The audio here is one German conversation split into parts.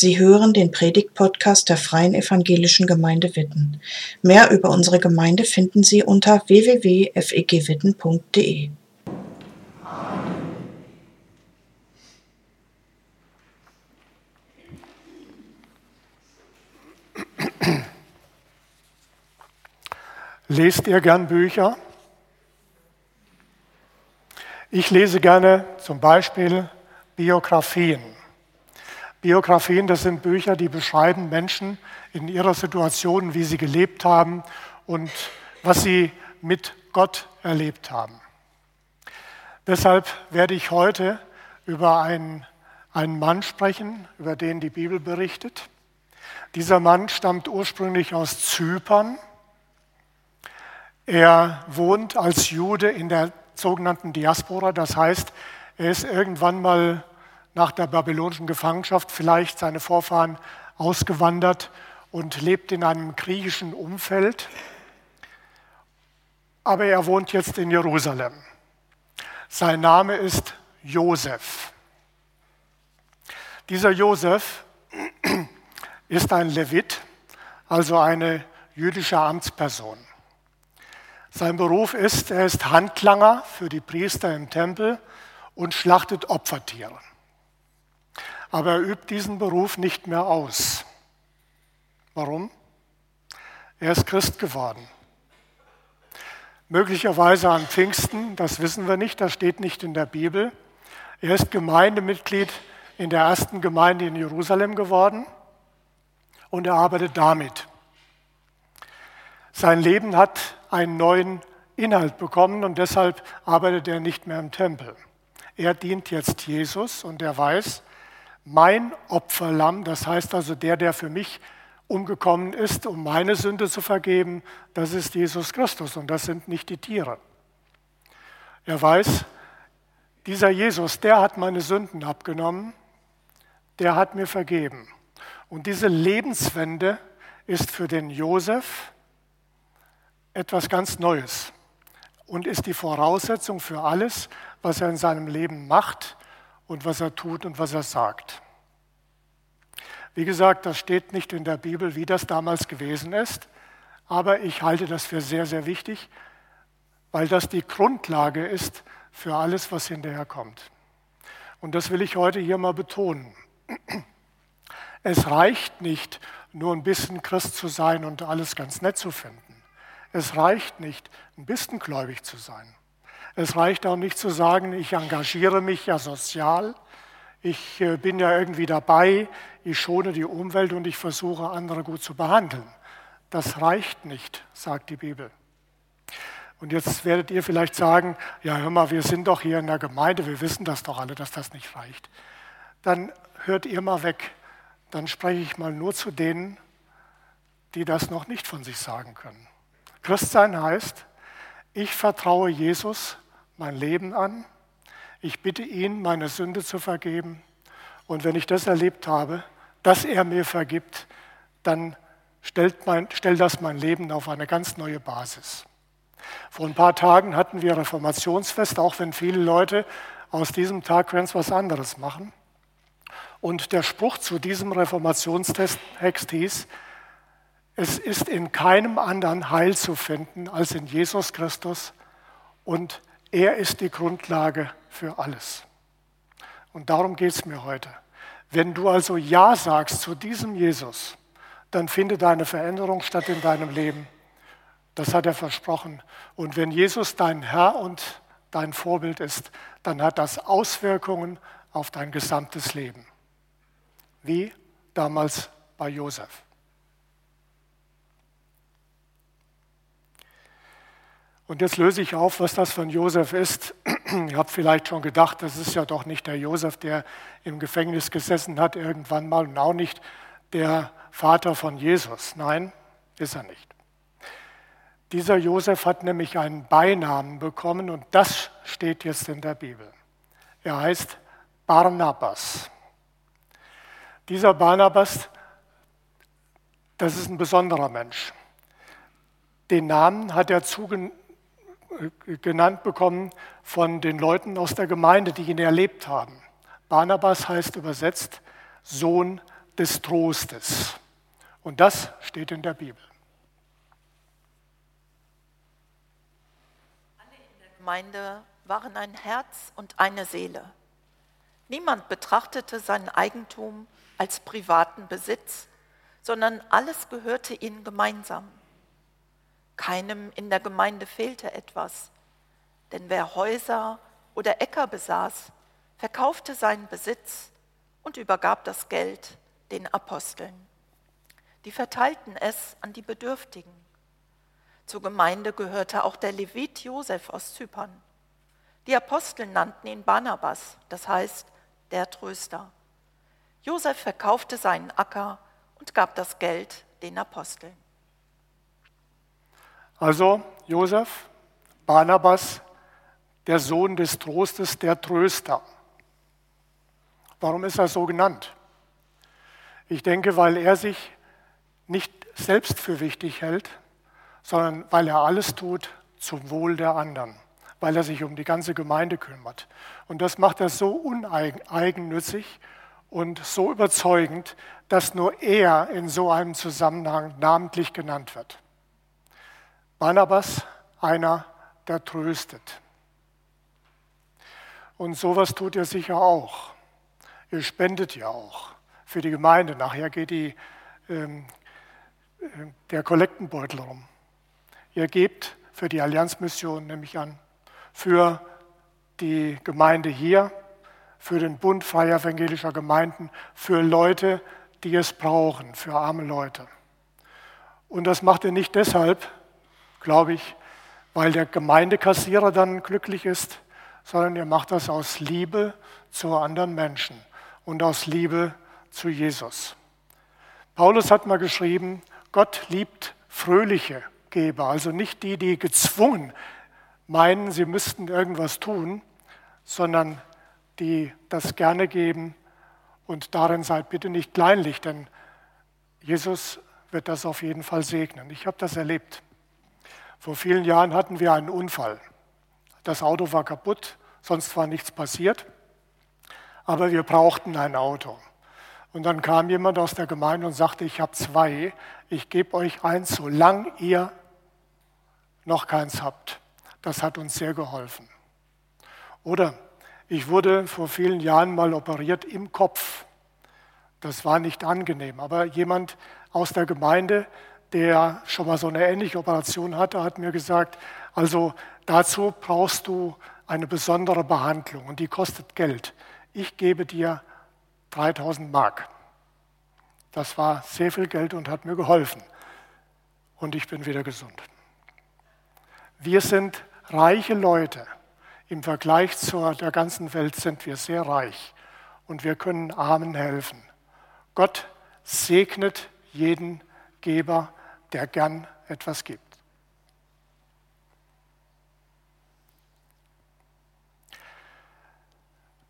Sie hören den Predigt-Podcast der Freien Evangelischen Gemeinde Witten. Mehr über unsere Gemeinde finden Sie unter www.fegwitten.de. Lest ihr gern Bücher? Ich lese gerne zum Beispiel Biografien. Biografien, das sind Bücher, die beschreiben Menschen in ihrer Situation, wie sie gelebt haben und was sie mit Gott erlebt haben. Deshalb werde ich heute über einen, einen Mann sprechen, über den die Bibel berichtet. Dieser Mann stammt ursprünglich aus Zypern er wohnt als Jude in der sogenannten Diaspora, das heißt, er ist irgendwann mal nach der babylonischen Gefangenschaft vielleicht seine Vorfahren ausgewandert und lebt in einem griechischen Umfeld. Aber er wohnt jetzt in Jerusalem. Sein Name ist Josef. Dieser Josef ist ein Levit, also eine jüdische Amtsperson. Sein Beruf ist, er ist Handlanger für die Priester im Tempel und schlachtet Opfertiere. Aber er übt diesen Beruf nicht mehr aus. Warum? Er ist Christ geworden. Möglicherweise an Pfingsten, das wissen wir nicht, das steht nicht in der Bibel. Er ist Gemeindemitglied in der ersten Gemeinde in Jerusalem geworden und er arbeitet damit. Sein Leben hat einen neuen Inhalt bekommen und deshalb arbeitet er nicht mehr im Tempel. Er dient jetzt Jesus und er weiß, mein Opferlamm, das heißt also der, der für mich umgekommen ist, um meine Sünde zu vergeben, das ist Jesus Christus und das sind nicht die Tiere. Er weiß, dieser Jesus, der hat meine Sünden abgenommen, der hat mir vergeben. Und diese Lebenswende ist für den Josef etwas ganz Neues und ist die Voraussetzung für alles, was er in seinem Leben macht und was er tut und was er sagt. Wie gesagt, das steht nicht in der Bibel, wie das damals gewesen ist, aber ich halte das für sehr, sehr wichtig, weil das die Grundlage ist für alles, was hinterher kommt. Und das will ich heute hier mal betonen. Es reicht nicht, nur ein bisschen Christ zu sein und alles ganz nett zu finden. Es reicht nicht, ein bisschen gläubig zu sein. Es reicht auch nicht zu sagen, ich engagiere mich ja sozial, ich äh, bin ja irgendwie dabei, ich schone die Umwelt und ich versuche, andere gut zu behandeln. Das reicht nicht, sagt die Bibel. Und jetzt werdet ihr vielleicht sagen, ja hör mal, wir sind doch hier in der Gemeinde, wir wissen das doch alle, dass das nicht reicht. Dann hört ihr mal weg, dann spreche ich mal nur zu denen, die das noch nicht von sich sagen können. Christsein heißt, ich vertraue Jesus mein Leben an, ich bitte ihn, meine Sünde zu vergeben und wenn ich das erlebt habe, dass er mir vergibt, dann stellt, mein, stellt das mein Leben auf eine ganz neue Basis. Vor ein paar Tagen hatten wir Reformationsfest, auch wenn viele Leute aus diesem Tag ganz was anderes machen. Und der Spruch zu diesem Reformationstext hieß, es ist in keinem anderen Heil zu finden als in Jesus Christus und er ist die Grundlage für alles. Und darum geht es mir heute. Wenn du also Ja sagst zu diesem Jesus, dann findet eine Veränderung statt in deinem Leben. Das hat er versprochen. Und wenn Jesus dein Herr und dein Vorbild ist, dann hat das Auswirkungen auf dein gesamtes Leben. Wie damals bei Josef. Und jetzt löse ich auf, was das von Josef ist. Ihr habt vielleicht schon gedacht, das ist ja doch nicht der Josef, der im Gefängnis gesessen hat irgendwann mal und auch nicht der Vater von Jesus. Nein, ist er nicht. Dieser Josef hat nämlich einen Beinamen bekommen und das steht jetzt in der Bibel. Er heißt Barnabas. Dieser Barnabas, das ist ein besonderer Mensch. Den Namen hat er zuge genannt bekommen von den Leuten aus der Gemeinde, die ihn erlebt haben. Barnabas heißt übersetzt Sohn des Trostes. Und das steht in der Bibel. Alle in der Gemeinde waren ein Herz und eine Seele. Niemand betrachtete sein Eigentum als privaten Besitz, sondern alles gehörte ihnen gemeinsam. Keinem in der Gemeinde fehlte etwas, denn wer Häuser oder Äcker besaß, verkaufte seinen Besitz und übergab das Geld den Aposteln. Die verteilten es an die Bedürftigen. Zur Gemeinde gehörte auch der Levit Josef aus Zypern. Die Apostel nannten ihn Barnabas, das heißt der Tröster. Josef verkaufte seinen Acker und gab das Geld den Aposteln. Also Josef, Barnabas, der Sohn des Trostes, der Tröster. Warum ist er so genannt? Ich denke, weil er sich nicht selbst für wichtig hält, sondern weil er alles tut zum Wohl der anderen, weil er sich um die ganze Gemeinde kümmert. Und das macht er so uneigennützig und so überzeugend, dass nur er in so einem Zusammenhang namentlich genannt wird. Barnabas, einer, der tröstet. Und sowas tut er sicher auch. Ihr spendet ja auch für die Gemeinde. Nachher geht die, ähm, äh, der Kollektenbeutel rum. Ihr gebt für die Allianzmission, nehme ich an, für die Gemeinde hier, für den Bund freier evangelischer Gemeinden, für Leute, die es brauchen, für arme Leute. Und das macht ihr nicht deshalb, glaube ich, weil der Gemeindekassierer dann glücklich ist, sondern ihr macht das aus Liebe zu anderen Menschen und aus Liebe zu Jesus. Paulus hat mal geschrieben, Gott liebt fröhliche Geber, also nicht die, die gezwungen meinen, sie müssten irgendwas tun, sondern die das gerne geben. Und darin seid bitte nicht kleinlich, denn Jesus wird das auf jeden Fall segnen. Ich habe das erlebt. Vor vielen Jahren hatten wir einen Unfall. Das Auto war kaputt, sonst war nichts passiert, aber wir brauchten ein Auto. Und dann kam jemand aus der Gemeinde und sagte, ich habe zwei, ich gebe euch eins, solange ihr noch keins habt. Das hat uns sehr geholfen. Oder ich wurde vor vielen Jahren mal operiert im Kopf. Das war nicht angenehm, aber jemand aus der Gemeinde, der schon mal so eine ähnliche Operation hatte, hat mir gesagt, also dazu brauchst du eine besondere Behandlung und die kostet Geld. Ich gebe dir 3000 Mark. Das war sehr viel Geld und hat mir geholfen. Und ich bin wieder gesund. Wir sind reiche Leute. Im Vergleich zu der ganzen Welt sind wir sehr reich und wir können Armen helfen. Gott segnet jeden Geber, der gern etwas gibt.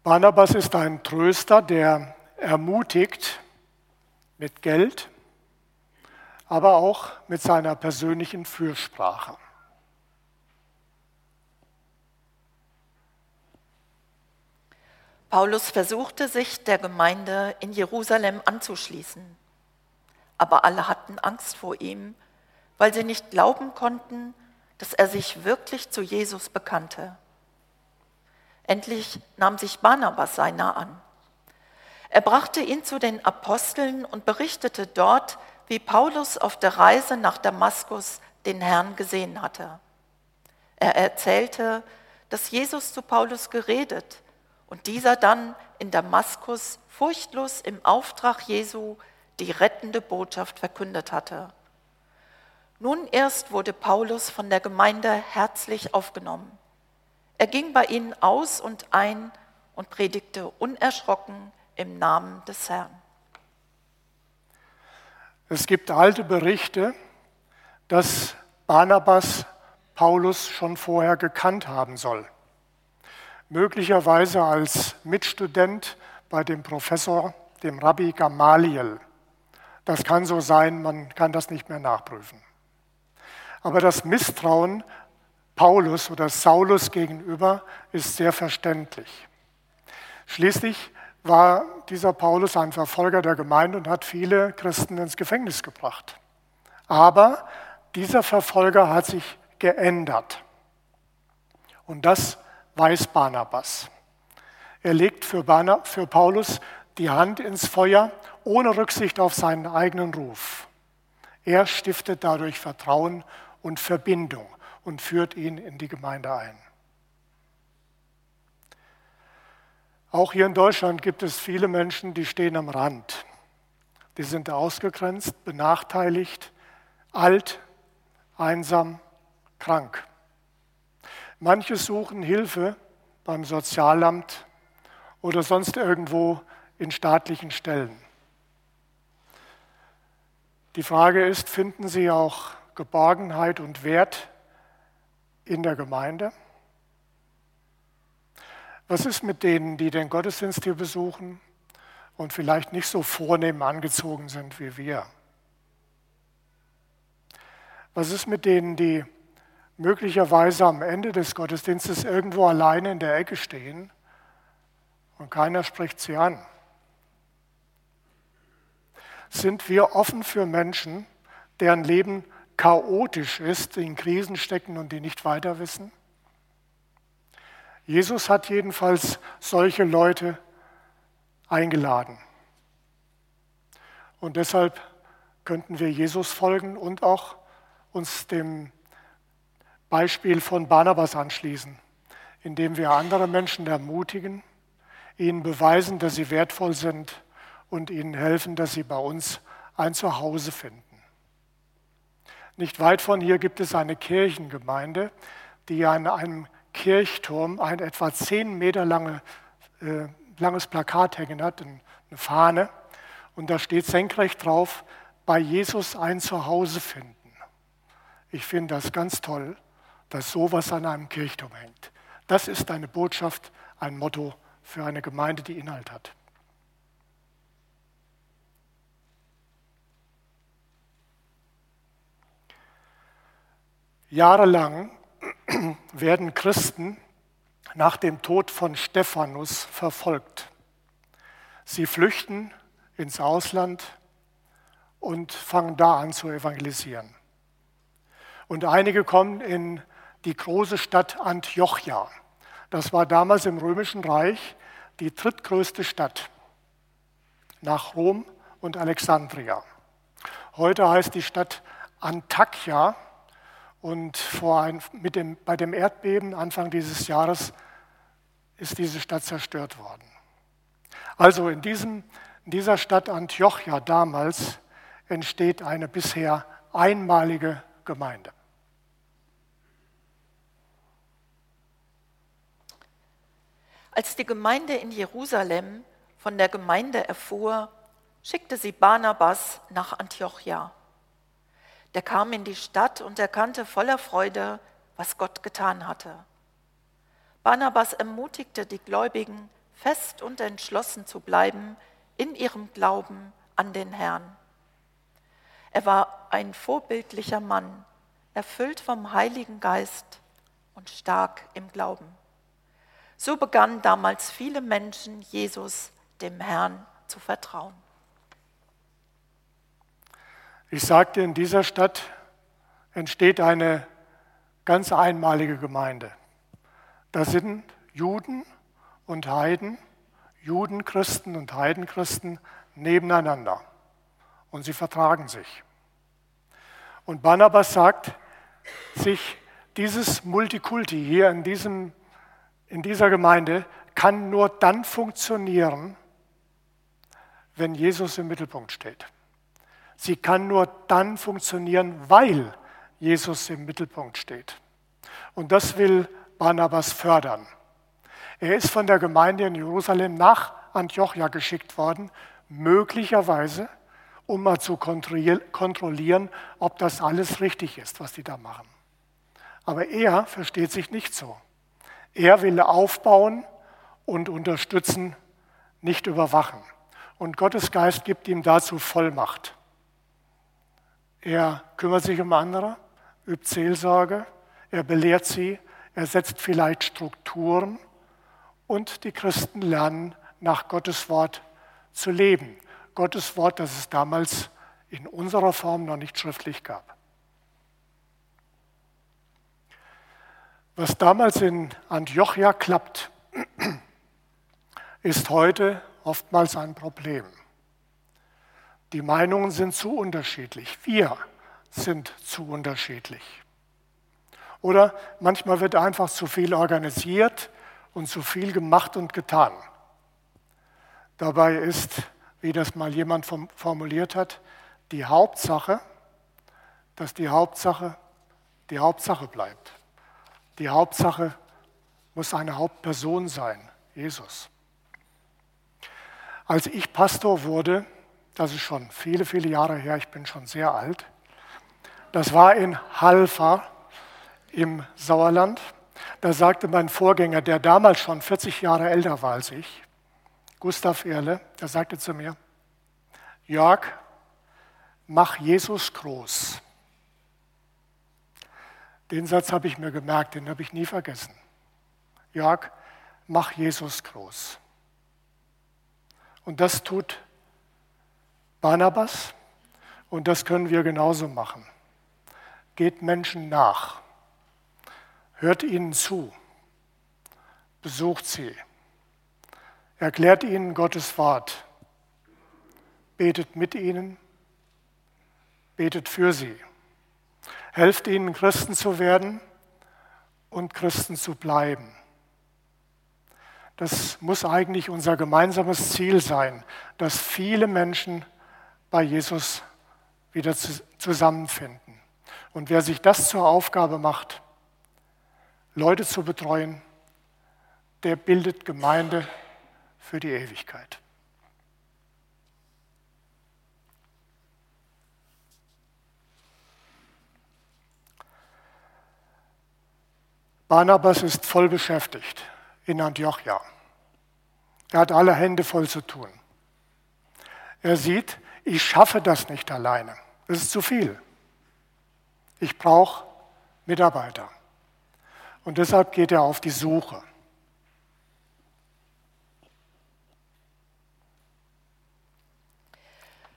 Barnabas ist ein Tröster, der ermutigt mit Geld, aber auch mit seiner persönlichen Fürsprache. Paulus versuchte sich der Gemeinde in Jerusalem anzuschließen, aber alle hatten Angst vor ihm, weil sie nicht glauben konnten, dass er sich wirklich zu Jesus bekannte. Endlich nahm sich Barnabas seiner an. Er brachte ihn zu den Aposteln und berichtete dort, wie Paulus auf der Reise nach Damaskus den Herrn gesehen hatte. Er erzählte, dass Jesus zu Paulus geredet und dieser dann in Damaskus furchtlos im Auftrag Jesu die rettende Botschaft verkündet hatte. Nun erst wurde Paulus von der Gemeinde herzlich aufgenommen. Er ging bei ihnen aus und ein und predigte unerschrocken im Namen des Herrn. Es gibt alte Berichte, dass Barnabas Paulus schon vorher gekannt haben soll möglicherweise als Mitstudent bei dem Professor, dem Rabbi Gamaliel. Das kann so sein, man kann das nicht mehr nachprüfen. Aber das Misstrauen Paulus oder Saulus gegenüber ist sehr verständlich. Schließlich war dieser Paulus ein Verfolger der Gemeinde und hat viele Christen ins Gefängnis gebracht. Aber dieser Verfolger hat sich geändert. Und das weiß Barnabas. Er legt für, Barna, für Paulus die Hand ins Feuer ohne Rücksicht auf seinen eigenen Ruf. Er stiftet dadurch Vertrauen und Verbindung und führt ihn in die Gemeinde ein. Auch hier in Deutschland gibt es viele Menschen, die stehen am Rand. Die sind ausgegrenzt, benachteiligt, alt, einsam, krank. Manche suchen Hilfe beim Sozialamt oder sonst irgendwo in staatlichen Stellen. Die Frage ist, finden Sie auch Geborgenheit und Wert in der Gemeinde? Was ist mit denen, die den Gottesdienst hier besuchen und vielleicht nicht so vornehm angezogen sind wie wir? Was ist mit denen, die möglicherweise am Ende des Gottesdienstes irgendwo alleine in der Ecke stehen und keiner spricht sie an? Sind wir offen für Menschen, deren Leben chaotisch ist, die in Krisen stecken und die nicht weiter wissen? Jesus hat jedenfalls solche Leute eingeladen. Und deshalb könnten wir Jesus folgen und auch uns dem Beispiel von Barnabas anschließen, indem wir andere Menschen ermutigen, ihnen beweisen, dass sie wertvoll sind und ihnen helfen, dass sie bei uns ein Zuhause finden. Nicht weit von hier gibt es eine Kirchengemeinde, die an einem Kirchturm ein etwa zehn Meter lange, äh, langes Plakat hängen hat, eine Fahne. Und da steht senkrecht drauf, bei Jesus ein Zuhause finden. Ich finde das ganz toll, dass sowas an einem Kirchturm hängt. Das ist eine Botschaft, ein Motto für eine Gemeinde, die Inhalt hat. Jahrelang werden Christen nach dem Tod von Stephanus verfolgt. Sie flüchten ins Ausland und fangen da an zu evangelisieren. Und einige kommen in die große Stadt Antiochia. Das war damals im Römischen Reich die drittgrößte Stadt nach Rom und Alexandria. Heute heißt die Stadt Antakya und ein, dem, bei dem Erdbeben Anfang dieses Jahres ist diese Stadt zerstört worden. Also in, diesem, in dieser Stadt Antiochia damals entsteht eine bisher einmalige Gemeinde. Als die Gemeinde in Jerusalem von der Gemeinde erfuhr, schickte sie Barnabas nach Antiochia. Der kam in die Stadt und erkannte voller Freude, was Gott getan hatte. Barnabas ermutigte die Gläubigen, fest und entschlossen zu bleiben in ihrem Glauben an den Herrn. Er war ein vorbildlicher Mann, erfüllt vom Heiligen Geist und stark im Glauben. So begannen damals viele Menschen, Jesus, dem Herrn, zu vertrauen. Ich sagte, in dieser Stadt entsteht eine ganz einmalige Gemeinde. Da sind Juden und Heiden, Judenchristen und Heidenchristen nebeneinander und sie vertragen sich. Und Barnabas sagt, sich dieses Multikulti hier in, diesem, in dieser Gemeinde kann nur dann funktionieren, wenn Jesus im Mittelpunkt steht. Sie kann nur dann funktionieren, weil Jesus im Mittelpunkt steht. Und das will Barnabas fördern. Er ist von der Gemeinde in Jerusalem nach Antiochia geschickt worden, möglicherweise, um mal zu kontrollieren, ob das alles richtig ist, was die da machen. Aber er versteht sich nicht so. Er will aufbauen und unterstützen, nicht überwachen. Und Gottes Geist gibt ihm dazu Vollmacht. Er kümmert sich um andere, übt Seelsorge, er belehrt sie, er setzt vielleicht Strukturen und die Christen lernen nach Gottes Wort zu leben. Gottes Wort, das es damals in unserer Form noch nicht schriftlich gab. Was damals in Antiochia klappt, ist heute oftmals ein Problem. Die Meinungen sind zu unterschiedlich. Wir sind zu unterschiedlich. Oder manchmal wird einfach zu viel organisiert und zu viel gemacht und getan. Dabei ist, wie das mal jemand formuliert hat, die Hauptsache, dass die Hauptsache die Hauptsache bleibt. Die Hauptsache muss eine Hauptperson sein, Jesus. Als ich Pastor wurde, das ist schon viele, viele Jahre her, ich bin schon sehr alt, das war in Halfa im Sauerland. Da sagte mein Vorgänger, der damals schon 40 Jahre älter war als ich, Gustav Erle, der sagte zu mir, Jörg, mach Jesus groß. Den Satz habe ich mir gemerkt, den habe ich nie vergessen. Jörg, mach Jesus groß. Und das tut Barnabas und das können wir genauso machen. Geht Menschen nach, hört ihnen zu, besucht sie, erklärt ihnen Gottes Wort, betet mit ihnen, betet für sie. Helft ihnen, Christen zu werden und Christen zu bleiben. Das muss eigentlich unser gemeinsames Ziel sein, dass viele Menschen bei Jesus wieder zusammenfinden. Und wer sich das zur Aufgabe macht, Leute zu betreuen, der bildet Gemeinde für die Ewigkeit. Barnabas ist voll beschäftigt in Antiochia. Er hat alle Hände voll zu tun. Er sieht, ich schaffe das nicht alleine. Das ist zu viel. Ich brauche Mitarbeiter. Und deshalb geht er auf die Suche.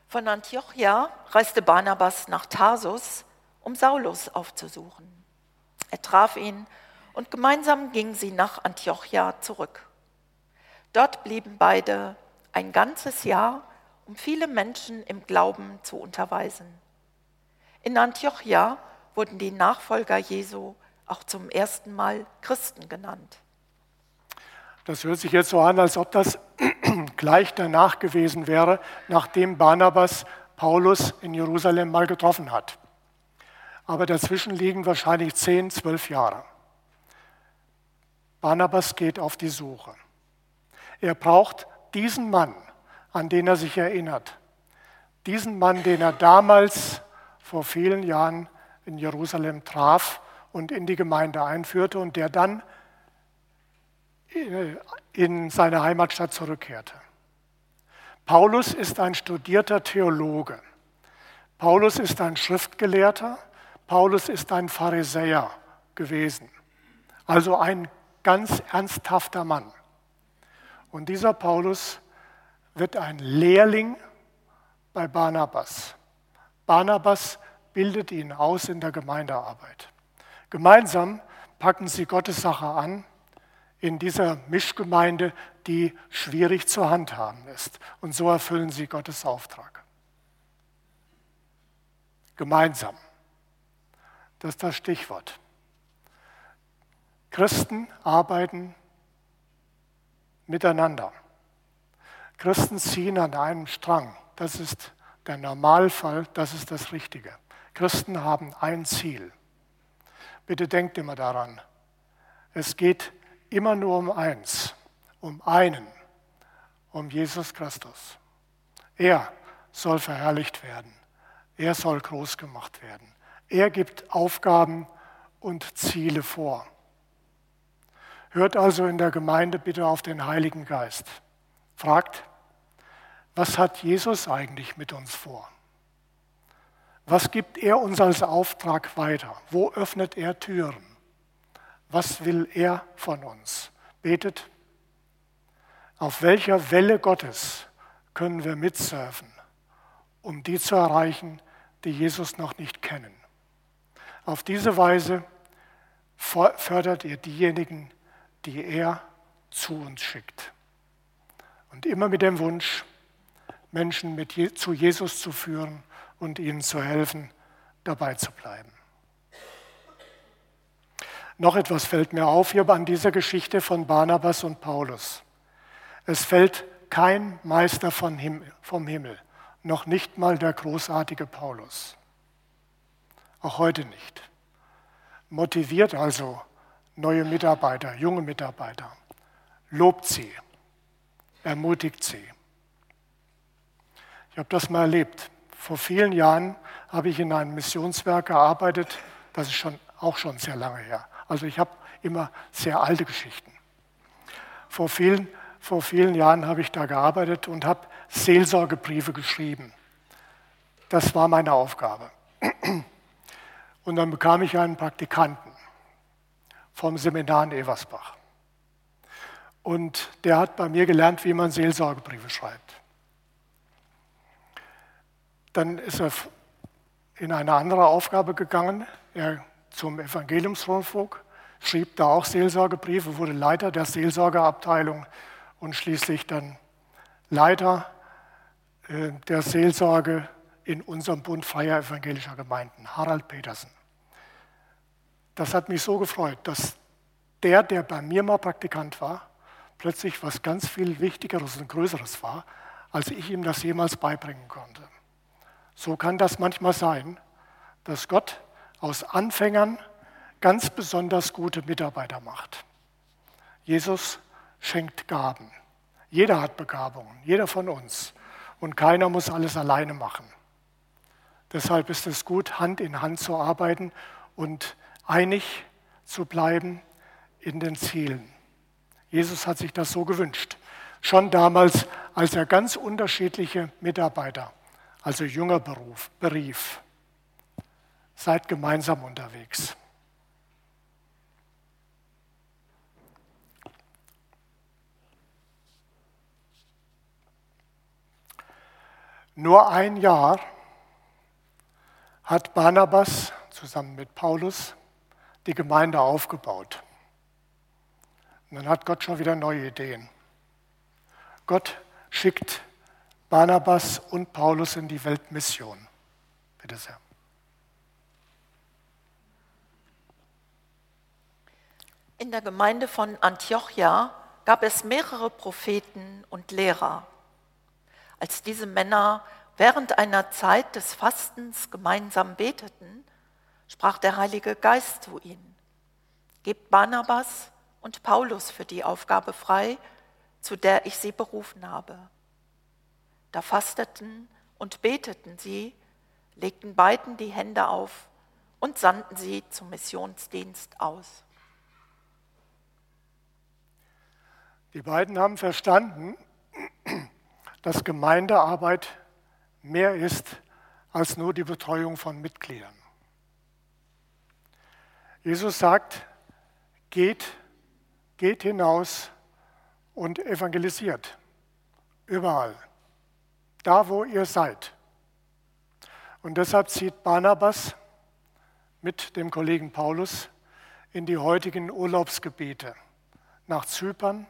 Von Antiochia reiste Barnabas nach Tarsus, um Saulus aufzusuchen. Er traf ihn und gemeinsam gingen sie nach Antiochia zurück. Dort blieben beide ein ganzes Jahr, um viele Menschen im Glauben zu unterweisen. In Antiochia wurden die Nachfolger Jesu auch zum ersten Mal Christen genannt. Das hört sich jetzt so an, als ob das gleich danach gewesen wäre, nachdem Barnabas Paulus in Jerusalem mal getroffen hat. Aber dazwischen liegen wahrscheinlich zehn, zwölf Jahre. Barnabas geht auf die Suche. Er braucht diesen Mann, an den er sich erinnert. Diesen Mann, den er damals vor vielen Jahren in Jerusalem traf und in die Gemeinde einführte und der dann in seine Heimatstadt zurückkehrte. Paulus ist ein studierter Theologe. Paulus ist ein Schriftgelehrter. Paulus ist ein Pharisäer gewesen. Also ein ganz ernsthafter Mann. Und dieser Paulus wird ein Lehrling bei Barnabas. Barnabas bildet ihn aus in der Gemeindearbeit. Gemeinsam packen sie Gottes Sache an in dieser Mischgemeinde, die schwierig zu handhaben ist. Und so erfüllen sie Gottes Auftrag. Gemeinsam. Das ist das Stichwort. Christen arbeiten miteinander. Christen ziehen an einem Strang. Das ist der Normalfall, das ist das Richtige. Christen haben ein Ziel. Bitte denkt immer daran, es geht immer nur um eins, um einen, um Jesus Christus. Er soll verherrlicht werden. Er soll groß gemacht werden. Er gibt Aufgaben und Ziele vor. Hört also in der Gemeinde bitte auf den Heiligen Geist. Fragt, was hat Jesus eigentlich mit uns vor? Was gibt er uns als Auftrag weiter? Wo öffnet er Türen? Was will er von uns? Betet. Auf welcher Welle Gottes können wir mitsurfen, um die zu erreichen, die Jesus noch nicht kennen? Auf diese Weise fördert ihr diejenigen, die er zu uns schickt. Und immer mit dem Wunsch, Menschen Je zu Jesus zu führen und ihnen zu helfen, dabei zu bleiben. Noch etwas fällt mir auf hier an dieser Geschichte von Barnabas und Paulus. Es fällt kein Meister vom Himmel, noch nicht mal der großartige Paulus. Auch heute nicht. Motiviert also neue Mitarbeiter, junge Mitarbeiter. Lobt sie, ermutigt sie. Ich habe das mal erlebt. Vor vielen Jahren habe ich in einem Missionswerk gearbeitet, das ist schon, auch schon sehr lange her. Also ich habe immer sehr alte Geschichten. Vor vielen, vor vielen Jahren habe ich da gearbeitet und habe Seelsorgebriefe geschrieben. Das war meine Aufgabe. Und dann bekam ich einen Praktikanten vom Seminar in Eversbach. Und der hat bei mir gelernt, wie man Seelsorgebriefe schreibt. Dann ist er in eine andere Aufgabe gegangen. Er zum Evangeliumsrundfunk, schrieb da auch Seelsorgebriefe, wurde Leiter der Seelsorgeabteilung und schließlich dann Leiter äh, der Seelsorge in unserem Bund freier evangelischer Gemeinden, Harald Petersen. Das hat mich so gefreut, dass der, der bei mir mal Praktikant war, plötzlich was ganz viel Wichtigeres und Größeres war, als ich ihm das jemals beibringen konnte. So kann das manchmal sein, dass Gott aus Anfängern ganz besonders gute Mitarbeiter macht. Jesus schenkt Gaben. Jeder hat Begabungen, jeder von uns. Und keiner muss alles alleine machen. Deshalb ist es gut, Hand in Hand zu arbeiten und einig zu bleiben in den Zielen. Jesus hat sich das so gewünscht. Schon damals, als er ganz unterschiedliche Mitarbeiter, also Jünger beruf, berief. Seid gemeinsam unterwegs. Nur ein Jahr hat Barnabas zusammen mit Paulus die Gemeinde aufgebaut. Und dann hat Gott schon wieder neue Ideen. Gott schickt Barnabas und Paulus in die Weltmission. Bitte sehr. In der Gemeinde von Antiochia gab es mehrere Propheten und Lehrer. Als diese Männer während einer Zeit des Fastens gemeinsam beteten, sprach der Heilige Geist zu ihnen, Gebt Barnabas und Paulus für die Aufgabe frei, zu der ich sie berufen habe. Da fasteten und beteten sie, legten beiden die Hände auf und sandten sie zum Missionsdienst aus. Die beiden haben verstanden, dass Gemeindearbeit mehr ist als nur die Betreuung von Mitgliedern. Jesus sagt, geht, geht hinaus und evangelisiert. Überall. Da, wo ihr seid. Und deshalb zieht Barnabas mit dem Kollegen Paulus in die heutigen Urlaubsgebiete nach Zypern,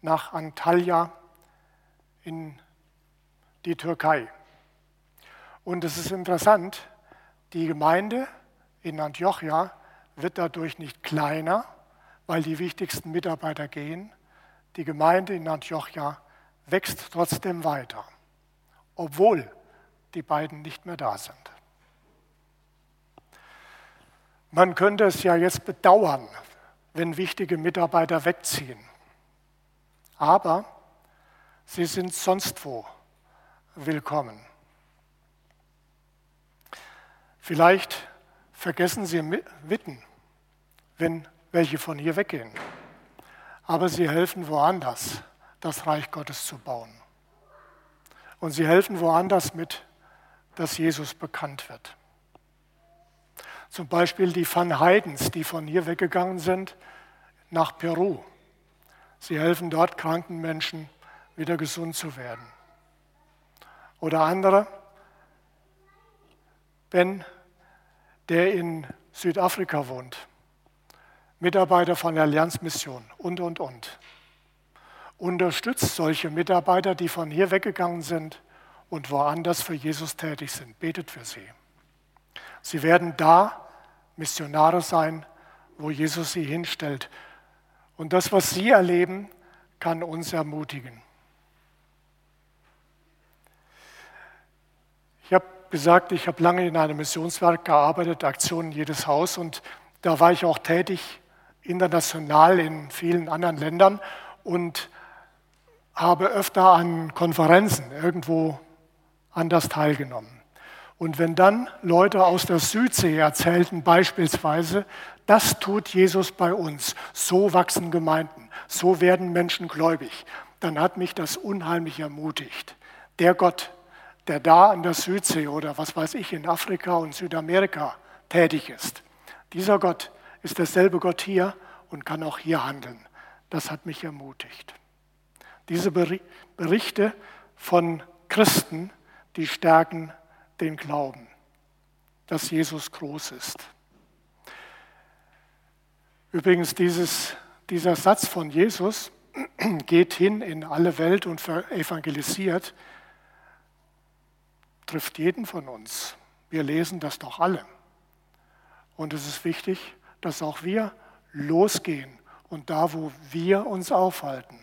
nach Antalya in die Türkei. Und es ist interessant, die Gemeinde in Antiochia wird dadurch nicht kleiner, weil die wichtigsten Mitarbeiter gehen. Die Gemeinde in Antiochia wächst trotzdem weiter, obwohl die beiden nicht mehr da sind. Man könnte es ja jetzt bedauern, wenn wichtige Mitarbeiter wegziehen. Aber sie sind sonst wo willkommen. Vielleicht vergessen sie Witten, wenn welche von hier weggehen. Aber sie helfen woanders, das Reich Gottes zu bauen. Und sie helfen woanders mit, dass Jesus bekannt wird. Zum Beispiel die Van Heidens, die von hier weggegangen sind nach Peru. Sie helfen dort kranken Menschen wieder gesund zu werden. Oder andere, Ben, der in Südafrika wohnt, Mitarbeiter von der Allianzmission und, und, und. Unterstützt solche Mitarbeiter, die von hier weggegangen sind und woanders für Jesus tätig sind. Betet für sie. Sie werden da Missionare sein, wo Jesus sie hinstellt. Und das, was sie erleben, kann uns ermutigen. Ich habe gesagt, ich habe lange in einem Missionswerk gearbeitet, Aktionen jedes Haus, und da war ich auch tätig international in vielen anderen Ländern und habe öfter an Konferenzen irgendwo anders teilgenommen. Und wenn dann Leute aus der Südsee erzählten beispielsweise, das tut Jesus bei uns, so wachsen Gemeinden, so werden Menschen gläubig, dann hat mich das unheimlich ermutigt. Der Gott, der da an der Südsee oder was weiß ich in Afrika und Südamerika tätig ist, dieser Gott ist derselbe Gott hier und kann auch hier handeln. Das hat mich ermutigt. Diese Berichte von Christen, die stärken den Glauben, dass Jesus groß ist. Übrigens, dieses, dieser Satz von Jesus geht hin in alle Welt und evangelisiert, trifft jeden von uns. Wir lesen das doch alle. Und es ist wichtig, dass auch wir losgehen und da, wo wir uns aufhalten,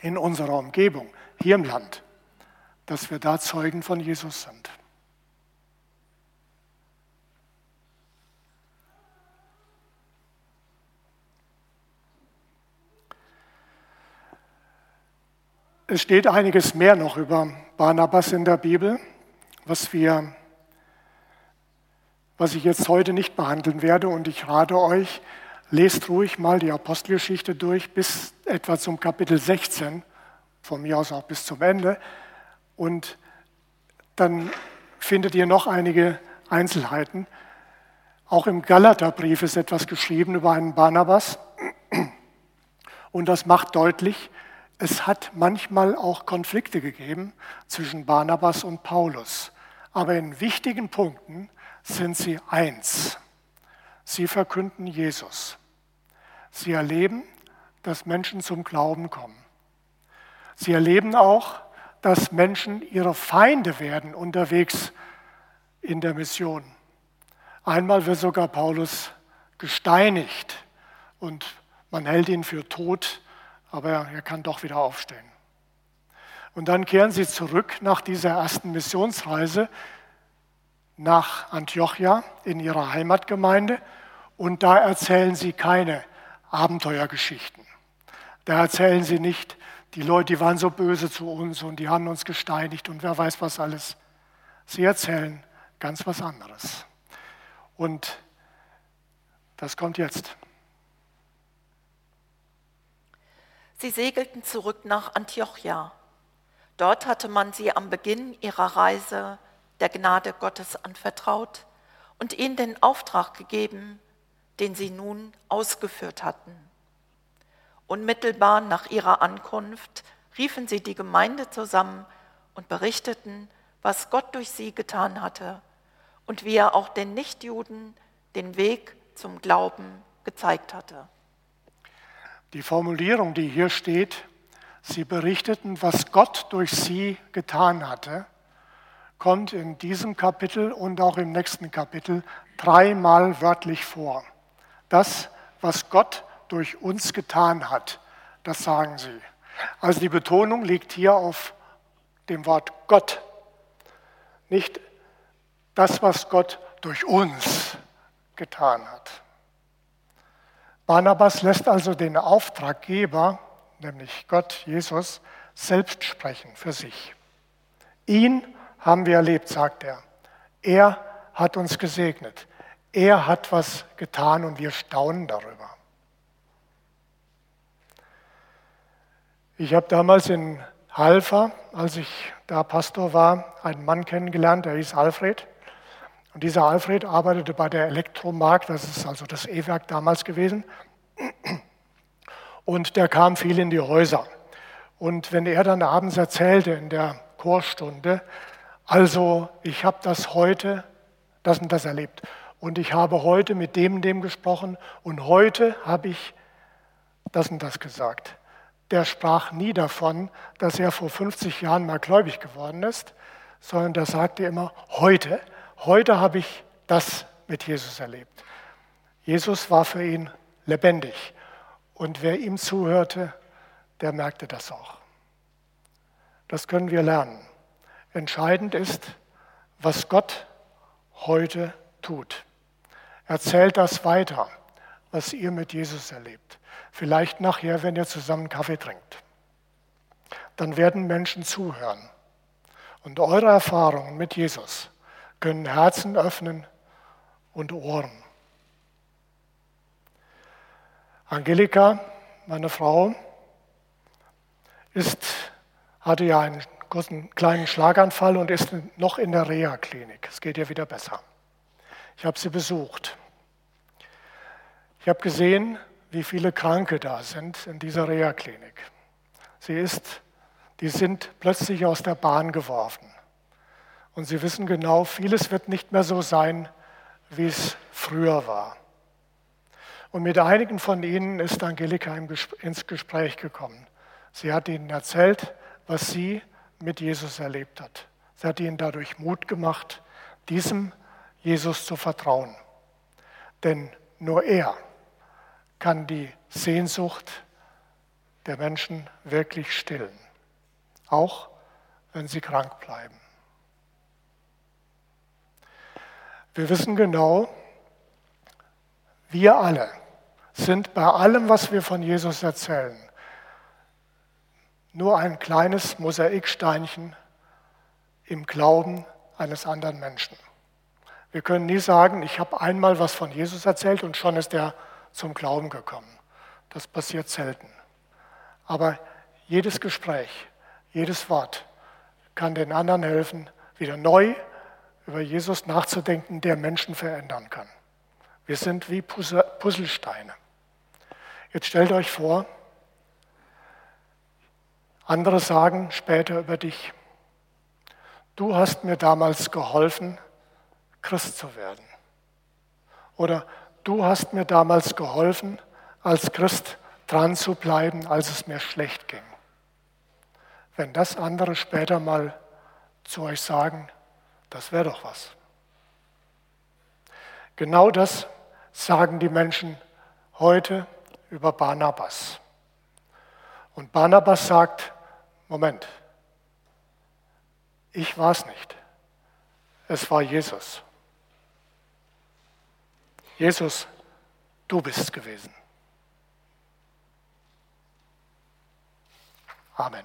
in unserer Umgebung, hier im Land, dass wir da Zeugen von Jesus sind. Es steht einiges mehr noch über Barnabas in der Bibel, was wir was ich jetzt heute nicht behandeln werde und ich rate euch, lest ruhig mal die Apostelgeschichte durch bis etwa zum Kapitel 16, von mir aus auch bis zum Ende und dann findet ihr noch einige Einzelheiten. Auch im Galaterbrief ist etwas geschrieben über einen Barnabas und das macht deutlich, es hat manchmal auch Konflikte gegeben zwischen Barnabas und Paulus. Aber in wichtigen Punkten sind sie eins. Sie verkünden Jesus. Sie erleben, dass Menschen zum Glauben kommen. Sie erleben auch, dass Menschen ihre Feinde werden unterwegs in der Mission. Einmal wird sogar Paulus gesteinigt und man hält ihn für tot, aber er kann doch wieder aufstehen. Und dann kehren sie zurück nach dieser ersten Missionsreise nach Antiochia in ihrer Heimatgemeinde und da erzählen sie keine Abenteuergeschichten. Da erzählen sie nicht, die Leute, die waren so böse zu uns und die haben uns gesteinigt und wer weiß was alles. Sie erzählen ganz was anderes. Und das kommt jetzt. Sie segelten zurück nach Antiochia. Dort hatte man sie am Beginn ihrer Reise der Gnade Gottes anvertraut und ihnen den Auftrag gegeben, den sie nun ausgeführt hatten. Unmittelbar nach ihrer Ankunft riefen sie die Gemeinde zusammen und berichteten, was Gott durch sie getan hatte und wie er auch den Nichtjuden den Weg zum Glauben gezeigt hatte. Die Formulierung, die hier steht, sie berichteten, was Gott durch sie getan hatte, kommt in diesem Kapitel und auch im nächsten Kapitel dreimal wörtlich vor. Das, was Gott durch uns getan hat, das sagen sie. Also die Betonung liegt hier auf dem Wort Gott, nicht das, was Gott durch uns getan hat. Barnabas lässt also den Auftraggeber, nämlich Gott, Jesus, selbst sprechen für sich. Ihn haben wir erlebt, sagt er. Er hat uns gesegnet. Er hat was getan und wir staunen darüber. Ich habe damals in Halfa, als ich da Pastor war, einen Mann kennengelernt, der hieß Alfred. Und dieser Alfred arbeitete bei der Elektromark, das ist also das E-Werk damals gewesen. Und der kam viel in die Häuser. Und wenn er dann abends erzählte in der Chorstunde, also ich habe das heute, das und das erlebt. Und ich habe heute mit dem und dem gesprochen und heute habe ich das und das gesagt. Der sprach nie davon, dass er vor 50 Jahren mal gläubig geworden ist, sondern der sagte immer, heute, heute habe ich das mit Jesus erlebt. Jesus war für ihn lebendig und wer ihm zuhörte, der merkte das auch. Das können wir lernen. Entscheidend ist, was Gott heute tut. Erzählt das weiter, was ihr mit Jesus erlebt. Vielleicht nachher, wenn ihr zusammen Kaffee trinkt. Dann werden Menschen zuhören. Und eure Erfahrungen mit Jesus können Herzen öffnen und Ohren. Angelika, meine Frau, ist, hatte ja einen kurzen kleinen Schlaganfall und ist noch in der Reha-Klinik. Es geht ihr wieder besser. Ich habe sie besucht. Ich habe gesehen, wie viele Kranke da sind in dieser Reha-Klinik. Sie ist, die sind plötzlich aus der Bahn geworfen. Und sie wissen genau, vieles wird nicht mehr so sein, wie es früher war. Und mit einigen von ihnen ist Angelika ins Gespräch gekommen. Sie hat ihnen erzählt, was sie mit Jesus erlebt hat. Sie hat ihnen dadurch Mut gemacht, diesem Jesus zu vertrauen. Denn nur er kann die Sehnsucht der Menschen wirklich stillen, auch wenn sie krank bleiben. Wir wissen genau, wir alle sind bei allem, was wir von Jesus erzählen, nur ein kleines Mosaiksteinchen im Glauben eines anderen Menschen. Wir können nie sagen, ich habe einmal was von Jesus erzählt und schon ist er zum Glauben gekommen. Das passiert selten. Aber jedes Gespräch, jedes Wort kann den anderen helfen, wieder neu über Jesus nachzudenken, der Menschen verändern kann. Wir sind wie Puzzlesteine. Jetzt stellt euch vor, andere sagen später über dich, du hast mir damals geholfen, Christ zu werden. Oder du hast mir damals geholfen, als Christ dran zu bleiben, als es mir schlecht ging. Wenn das andere später mal zu euch sagen, das wäre doch was. Genau das sagen die Menschen heute über Barnabas. Und Barnabas sagt, Moment, ich war es nicht, es war Jesus. Jesus, du bist gewesen. Amen.